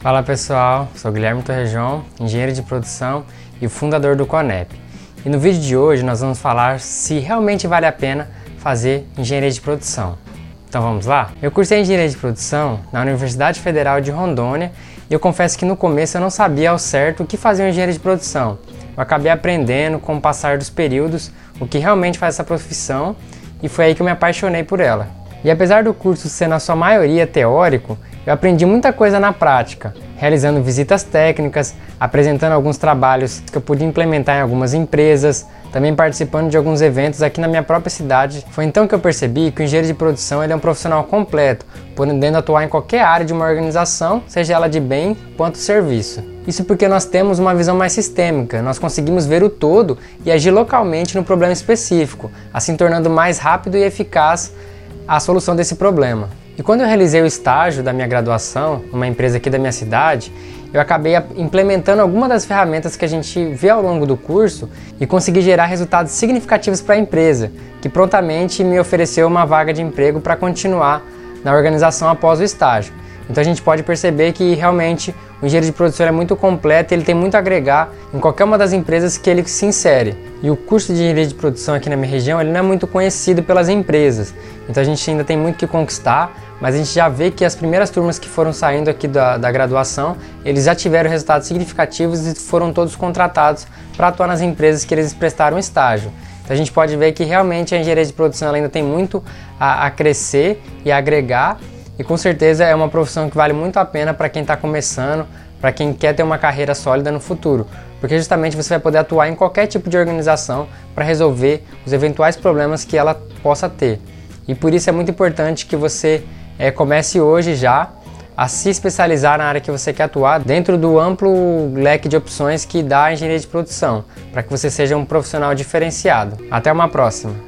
Fala pessoal, sou Guilherme Torrejão, engenheiro de produção e fundador do Conep. E no vídeo de hoje nós vamos falar se realmente vale a pena fazer engenharia de produção. Então vamos lá? Eu cursei engenharia de produção na Universidade Federal de Rondônia e eu confesso que no começo eu não sabia ao certo o que fazer um engenheiro de produção. Eu acabei aprendendo com o passar dos períodos o que realmente faz essa profissão e foi aí que eu me apaixonei por ela. E apesar do curso ser na sua maioria teórico, eu aprendi muita coisa na prática, realizando visitas técnicas, apresentando alguns trabalhos que eu pude implementar em algumas empresas, também participando de alguns eventos aqui na minha própria cidade. Foi então que eu percebi que o engenheiro de produção ele é um profissional completo, podendo atuar em qualquer área de uma organização, seja ela de bem quanto serviço. Isso porque nós temos uma visão mais sistêmica, nós conseguimos ver o todo e agir localmente no problema específico, assim tornando mais rápido e eficaz a solução desse problema. E quando eu realizei o estágio da minha graduação numa empresa aqui da minha cidade, eu acabei implementando algumas das ferramentas que a gente vê ao longo do curso e consegui gerar resultados significativos para a empresa, que prontamente me ofereceu uma vaga de emprego para continuar na organização após o estágio. Então a gente pode perceber que realmente o engenheiro de produção é muito completo ele tem muito a agregar em qualquer uma das empresas que ele se insere. E o curso de engenharia de produção aqui na minha região ele não é muito conhecido pelas empresas, então a gente ainda tem muito que conquistar, mas a gente já vê que as primeiras turmas que foram saindo aqui da, da graduação, eles já tiveram resultados significativos e foram todos contratados para atuar nas empresas que eles prestaram estágio. Então a gente pode ver que realmente a engenharia de produção ainda tem muito a, a crescer e a agregar e com certeza é uma profissão que vale muito a pena para quem está começando, para quem quer ter uma carreira sólida no futuro, porque justamente você vai poder atuar em qualquer tipo de organização para resolver os eventuais problemas que ela possa ter. E por isso é muito importante que você é, comece hoje já a se especializar na área que você quer atuar dentro do amplo leque de opções que dá a engenharia de produção, para que você seja um profissional diferenciado. Até uma próxima!